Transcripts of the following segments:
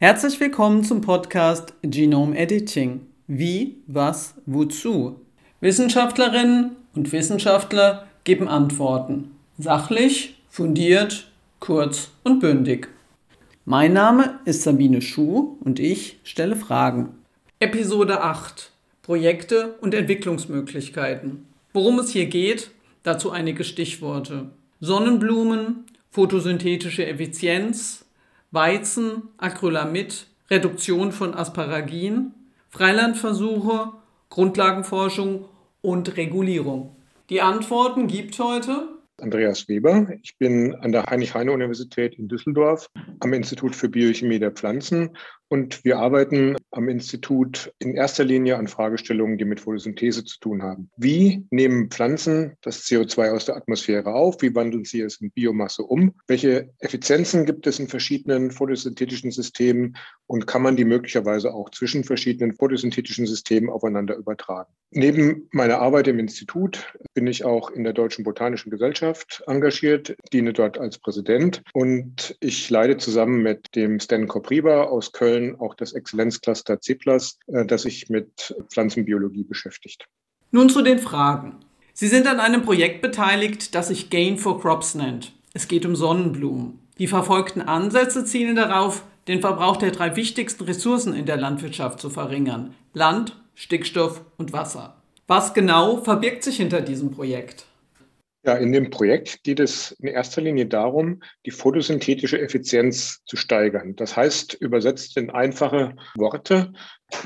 Herzlich willkommen zum Podcast Genome Editing. Wie, was, wozu? Wissenschaftlerinnen und Wissenschaftler geben Antworten. Sachlich, fundiert, kurz und bündig. Mein Name ist Sabine Schuh und ich stelle Fragen. Episode 8 Projekte und Entwicklungsmöglichkeiten. Worum es hier geht, dazu einige Stichworte. Sonnenblumen, photosynthetische Effizienz, Weizen, Acrylamid, Reduktion von Asparagin, Freilandversuche, Grundlagenforschung und Regulierung. Die Antworten gibt heute Andreas Weber. Ich bin an der Heinrich-Heine-Universität in Düsseldorf am Institut für Biochemie der Pflanzen und wir arbeiten am Institut in erster Linie an Fragestellungen, die mit Photosynthese zu tun haben. Wie nehmen Pflanzen das CO2 aus der Atmosphäre auf? Wie wandeln sie es in Biomasse um? Welche Effizienzen gibt es in verschiedenen photosynthetischen Systemen? Und kann man die möglicherweise auch zwischen verschiedenen photosynthetischen Systemen aufeinander übertragen? Neben meiner Arbeit im Institut bin ich auch in der Deutschen Botanischen Gesellschaft engagiert, diene dort als Präsident und ich leite zusammen mit dem Stan Kopriba aus Köln Köln auch das Exzellenzcluster CIPLAS, äh, das sich mit Pflanzenbiologie beschäftigt. Nun zu den Fragen. Sie sind an einem Projekt beteiligt, das sich Gain for Crops nennt. Es geht um Sonnenblumen. Die verfolgten Ansätze zielen darauf, den Verbrauch der drei wichtigsten Ressourcen in der Landwirtschaft zu verringern. Land, Stickstoff und Wasser. Was genau verbirgt sich hinter diesem Projekt? Ja, in dem Projekt geht es in erster Linie darum, die photosynthetische Effizienz zu steigern. Das heißt, übersetzt in einfache Worte,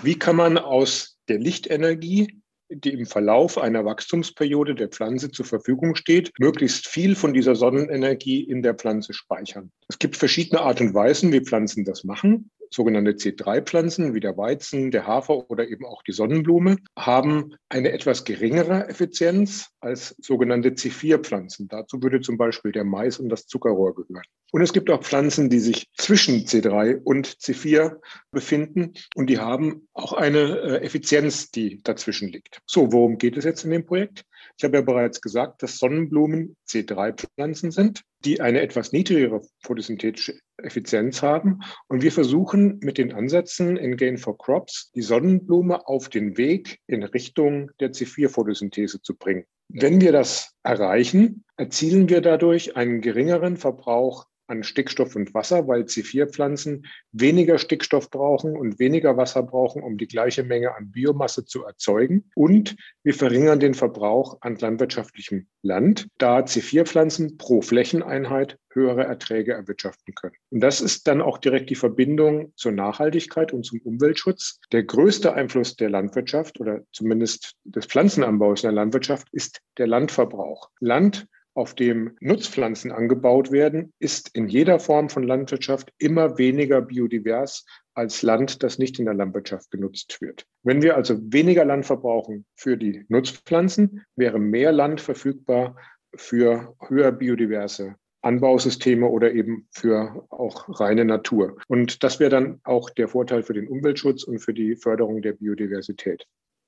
wie kann man aus der Lichtenergie, die im Verlauf einer Wachstumsperiode der Pflanze zur Verfügung steht, möglichst viel von dieser Sonnenenergie in der Pflanze speichern. Es gibt verschiedene Art und Weisen, wie Pflanzen das machen sogenannte C3-Pflanzen wie der Weizen, der Hafer oder eben auch die Sonnenblume haben eine etwas geringere Effizienz als sogenannte C4-Pflanzen. Dazu würde zum Beispiel der Mais und das Zuckerrohr gehören. Und es gibt auch Pflanzen, die sich zwischen C3 und C4 befinden und die haben auch eine äh, Effizienz, die dazwischen liegt. So, worum geht es jetzt in dem Projekt? Ich habe ja bereits gesagt, dass Sonnenblumen C3-Pflanzen sind, die eine etwas niedrigere photosynthetische Effizienz haben. Und wir versuchen mit den Ansätzen in Gain for Crops die Sonnenblume auf den Weg in Richtung der C4-Photosynthese zu bringen. Wenn wir das erreichen, erzielen wir dadurch einen geringeren Verbrauch an Stickstoff und Wasser, weil C4-Pflanzen weniger Stickstoff brauchen und weniger Wasser brauchen, um die gleiche Menge an Biomasse zu erzeugen. Und wir verringern den Verbrauch an landwirtschaftlichem Land, da C4-Pflanzen pro Flächeneinheit höhere Erträge erwirtschaften können. Und das ist dann auch direkt die Verbindung zur Nachhaltigkeit und zum Umweltschutz. Der größte Einfluss der Landwirtschaft oder zumindest des Pflanzenanbaus in der Landwirtschaft ist der Landverbrauch. Land auf dem Nutzpflanzen angebaut werden, ist in jeder Form von Landwirtschaft immer weniger biodivers als Land, das nicht in der Landwirtschaft genutzt wird. Wenn wir also weniger Land verbrauchen für die Nutzpflanzen, wäre mehr Land verfügbar für höher biodiverse Anbausysteme oder eben für auch reine Natur. Und das wäre dann auch der Vorteil für den Umweltschutz und für die Förderung der Biodiversität.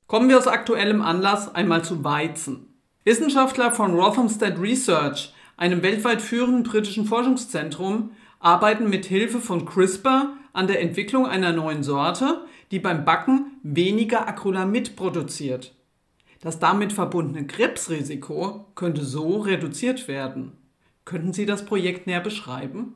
Kommen wir aus aktuellem Anlass einmal zu Weizen. Wissenschaftler von Rothamsted Research, einem weltweit führenden britischen Forschungszentrum, arbeiten mit Hilfe von CRISPR an der Entwicklung einer neuen Sorte, die beim Backen weniger Acrylamid produziert. Das damit verbundene Krebsrisiko könnte so reduziert werden. Könnten Sie das Projekt näher beschreiben?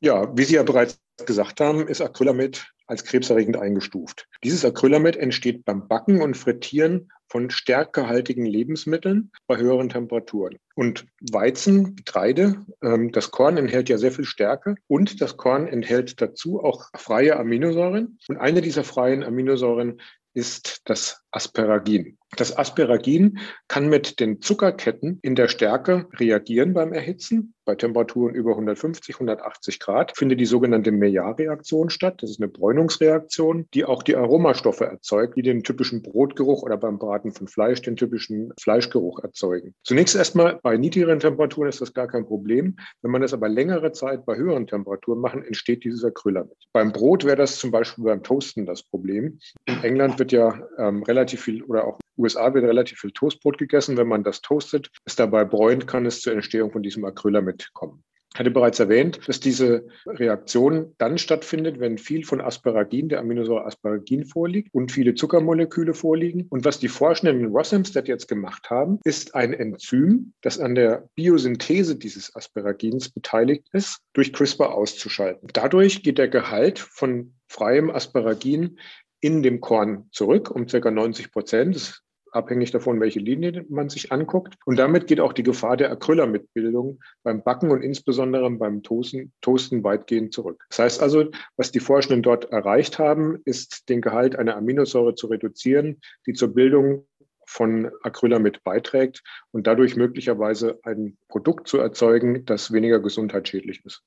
Ja, wie Sie ja bereits gesagt haben, ist Acrylamid als krebserregend eingestuft. Dieses Acrylamid entsteht beim Backen und Frittieren von stärkehaltigen Lebensmitteln bei höheren Temperaturen. Und Weizen, Getreide, ähm, das Korn enthält ja sehr viel Stärke und das Korn enthält dazu auch freie Aminosäuren. Und eine dieser freien Aminosäuren ist das Asperagin. Das Asperagin kann mit den Zuckerketten in der Stärke reagieren beim Erhitzen. Bei Temperaturen über 150, 180 Grad findet die sogenannte Maillard-Reaktion statt. Das ist eine Bräunungsreaktion, die auch die Aromastoffe erzeugt, die den typischen Brotgeruch oder beim Braten von Fleisch den typischen Fleischgeruch erzeugen. Zunächst erstmal bei niedrigeren Temperaturen ist das gar kein Problem. Wenn man das aber längere Zeit bei höheren Temperaturen machen, entsteht dieses Acrylamid. Beim Brot wäre das zum Beispiel beim Toasten das Problem. In England wird ja ähm, relativ viel oder auch USA wird relativ viel Toastbrot gegessen. Wenn man das toastet, es dabei bräunt, kann es zur Entstehung von diesem Acrylamid kommen. Ich hatte bereits erwähnt, dass diese Reaktion dann stattfindet, wenn viel von Asparagin, der Aminosäure Asparagin vorliegt und viele Zuckermoleküle vorliegen. Und was die Forschenden in Rosamstead jetzt gemacht haben, ist ein Enzym, das an der Biosynthese dieses Asparagins beteiligt ist, durch CRISPR auszuschalten. Dadurch geht der Gehalt von freiem Asparagin in dem Korn zurück um ca. 90 Prozent. Abhängig davon, welche Linie man sich anguckt. Und damit geht auch die Gefahr der Acrylamidbildung beim Backen und insbesondere beim Toasten, Toasten weitgehend zurück. Das heißt also, was die Forschenden dort erreicht haben, ist den Gehalt einer Aminosäure zu reduzieren, die zur Bildung von Acrylamid beiträgt und dadurch möglicherweise ein Produkt zu erzeugen, das weniger gesundheitsschädlich ist.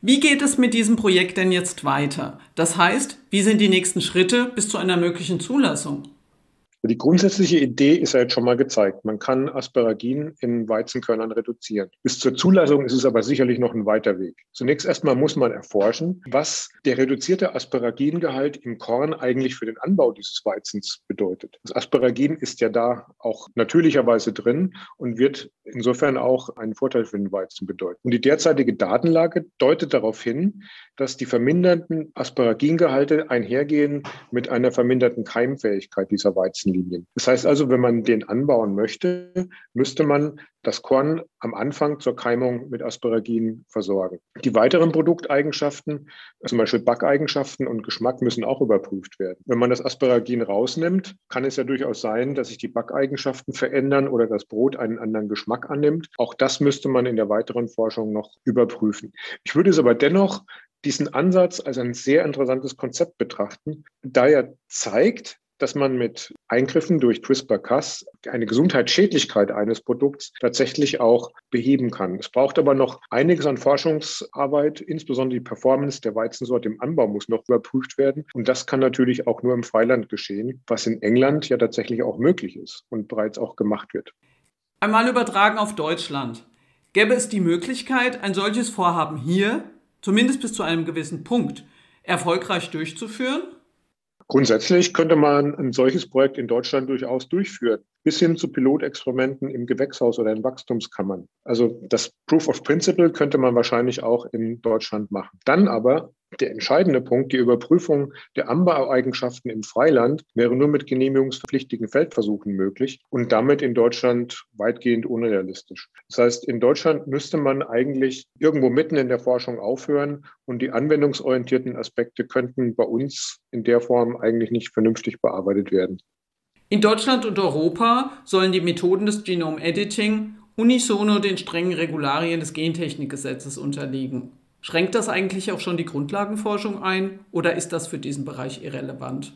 Wie geht es mit diesem Projekt denn jetzt weiter? Das heißt, wie sind die nächsten Schritte bis zu einer möglichen Zulassung? Die grundsätzliche Idee ist ja jetzt schon mal gezeigt. Man kann Asparagin in Weizenkörnern reduzieren. Bis zur Zulassung ist es aber sicherlich noch ein weiter Weg. Zunächst erstmal muss man erforschen, was der reduzierte Asparagingehalt im Korn eigentlich für den Anbau dieses Weizens bedeutet. Das Asparagin ist ja da auch natürlicherweise drin und wird insofern auch einen Vorteil für den Weizen bedeuten. Und die derzeitige Datenlage deutet darauf hin, dass die verminderten Asparagingehalte einhergehen mit einer verminderten Keimfähigkeit dieser Weizenlinien. Das heißt also, wenn man den anbauen möchte, müsste man das Korn am Anfang zur Keimung mit Asparagin versorgen. Die weiteren Produkteigenschaften, zum Beispiel Backeigenschaften und Geschmack, müssen auch überprüft werden. Wenn man das Asparagin rausnimmt, kann es ja durchaus sein, dass sich die Backeigenschaften verändern oder das Brot einen anderen Geschmack annimmt. Auch das müsste man in der weiteren Forschung noch überprüfen. Ich würde es aber dennoch diesen Ansatz als ein sehr interessantes Konzept betrachten, da er zeigt, dass man mit Eingriffen durch CRISPR-Cas eine Gesundheitsschädlichkeit eines Produkts tatsächlich auch beheben kann. Es braucht aber noch einiges an Forschungsarbeit, insbesondere die Performance der Weizensorte im Anbau muss noch überprüft werden. Und das kann natürlich auch nur im Freiland geschehen, was in England ja tatsächlich auch möglich ist und bereits auch gemacht wird. Einmal übertragen auf Deutschland. Gäbe es die Möglichkeit, ein solches Vorhaben hier zumindest bis zu einem gewissen Punkt, erfolgreich durchzuführen? Grundsätzlich könnte man ein solches Projekt in Deutschland durchaus durchführen, bis hin zu Pilotexperimenten im Gewächshaus oder in Wachstumskammern. Also das Proof of Principle könnte man wahrscheinlich auch in Deutschland machen. Dann aber der entscheidende Punkt, die Überprüfung der Anbaueigenschaften im Freiland, wäre nur mit genehmigungspflichtigen Feldversuchen möglich und damit in Deutschland weitgehend unrealistisch. Das heißt, in Deutschland müsste man eigentlich irgendwo mitten in der Forschung aufhören und die anwendungsorientierten Aspekte könnten bei uns in der Form eigentlich nicht vernünftig bearbeitet werden. In Deutschland und Europa sollen die Methoden des Genome Editing unisono den strengen Regularien des Gentechnikgesetzes unterliegen. Schränkt das eigentlich auch schon die Grundlagenforschung ein oder ist das für diesen Bereich irrelevant?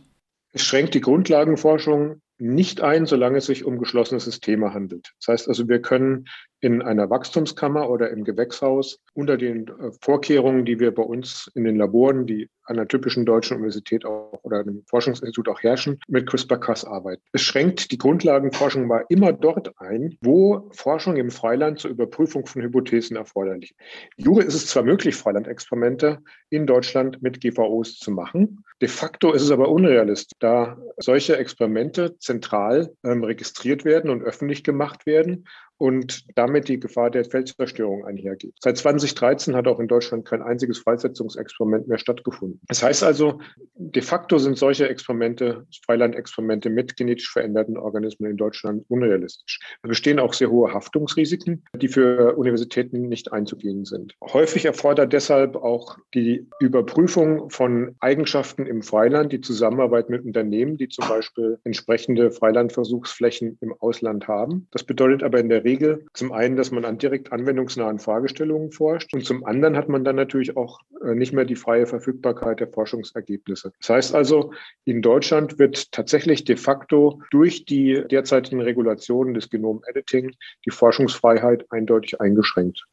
Es schränkt die Grundlagenforschung nicht ein, solange es sich um geschlossene Systeme handelt. Das heißt also, wir können in einer Wachstumskammer oder im Gewächshaus unter den äh, Vorkehrungen, die wir bei uns in den Laboren, die an einer typischen deutschen Universität auch oder einem Forschungsinstitut auch herrschen, mit CRISPR-Cas arbeiten. Es schränkt die Grundlagenforschung mal immer dort ein, wo Forschung im Freiland zur Überprüfung von Hypothesen erforderlich ist. Jure ist es zwar möglich, Freilandexperimente in Deutschland mit GVOs zu machen. De facto ist es aber unrealistisch, da solche Experimente zentral ähm, registriert werden und öffentlich gemacht werden und damit die Gefahr der Feldzerstörung einhergeht. Seit 2013 hat auch in Deutschland kein einziges Freisetzungsexperiment mehr stattgefunden. Das heißt also, de facto sind solche Experimente, Freilandexperimente mit genetisch veränderten Organismen in Deutschland unrealistisch. Es bestehen auch sehr hohe Haftungsrisiken, die für Universitäten nicht einzugehen sind. Häufig erfordert deshalb auch die Überprüfung von Eigenschaften im Freiland die Zusammenarbeit mit Unternehmen, die zum Beispiel entsprechende Freilandversuchsflächen im Ausland haben. Das bedeutet aber in der Regel, Regel zum einen, dass man an direkt anwendungsnahen Fragestellungen forscht und zum anderen hat man dann natürlich auch äh, nicht mehr die freie Verfügbarkeit der Forschungsergebnisse. Das heißt also, in Deutschland wird tatsächlich de facto durch die derzeitigen Regulationen des Genom-Editing die Forschungsfreiheit eindeutig eingeschränkt.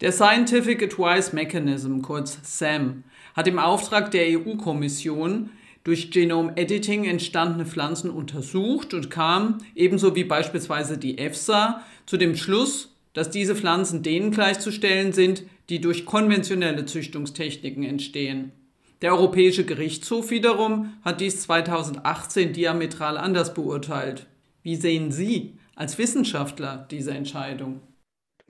Der Scientific Advice Mechanism, kurz SAM, hat im Auftrag der EU-Kommission durch Genome Editing entstandene Pflanzen untersucht und kam, ebenso wie beispielsweise die EFSA, zu dem Schluss, dass diese Pflanzen denen gleichzustellen sind, die durch konventionelle Züchtungstechniken entstehen. Der Europäische Gerichtshof wiederum hat dies 2018 diametral anders beurteilt. Wie sehen Sie als Wissenschaftler diese Entscheidung?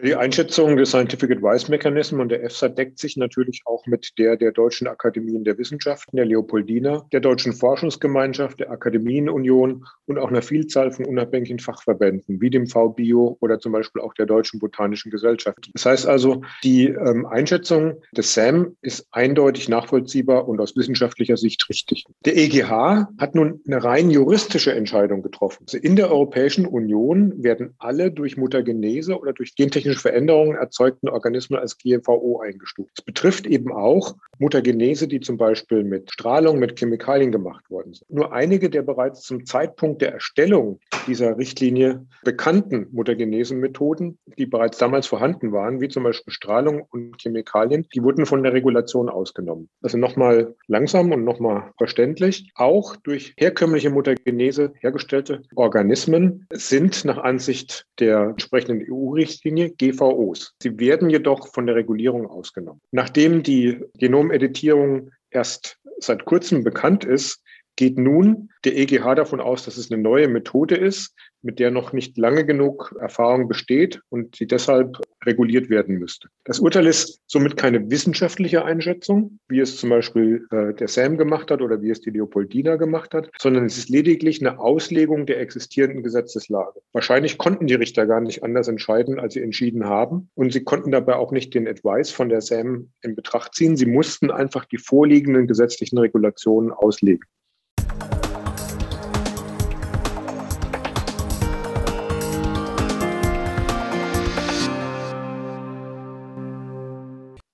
Die Einschätzung des Scientific Advice Mechanism und der EFSA deckt sich natürlich auch mit der der Deutschen Akademien der Wissenschaften, der Leopoldina, der Deutschen Forschungsgemeinschaft, der Akademienunion und auch einer Vielzahl von unabhängigen Fachverbänden wie dem VBio oder zum Beispiel auch der Deutschen Botanischen Gesellschaft. Das heißt also, die ähm, Einschätzung des SAM ist eindeutig nachvollziehbar und aus wissenschaftlicher Sicht richtig. Der EGH hat nun eine rein juristische Entscheidung getroffen. Also in der Europäischen Union werden alle durch Mutagenese oder durch gentechnische technische Veränderungen erzeugten Organismen als GVO eingestuft. Es betrifft eben auch Mutagenese, die zum Beispiel mit Strahlung, mit Chemikalien gemacht worden sind. Nur einige der bereits zum Zeitpunkt der Erstellung dieser Richtlinie bekannten Mutagenesenmethoden, die bereits damals vorhanden waren, wie zum Beispiel Strahlung und Chemikalien, die wurden von der Regulation ausgenommen. Also nochmal langsam und nochmal verständlich. Auch durch herkömmliche Mutagenese hergestellte Organismen sind nach Ansicht der entsprechenden EU-Richtlinie GVOs. Sie werden jedoch von der Regulierung ausgenommen. Nachdem die Genomeditierung erst seit kurzem bekannt ist, geht nun der EGH davon aus, dass es eine neue Methode ist, mit der noch nicht lange genug Erfahrung besteht und sie deshalb reguliert werden müsste. Das Urteil ist somit keine wissenschaftliche Einschätzung, wie es zum Beispiel äh, der SAM gemacht hat oder wie es die Leopoldina gemacht hat, sondern es ist lediglich eine Auslegung der existierenden Gesetzeslage. Wahrscheinlich konnten die Richter gar nicht anders entscheiden, als sie entschieden haben. Und sie konnten dabei auch nicht den Advice von der SAM in Betracht ziehen. Sie mussten einfach die vorliegenden gesetzlichen Regulationen auslegen.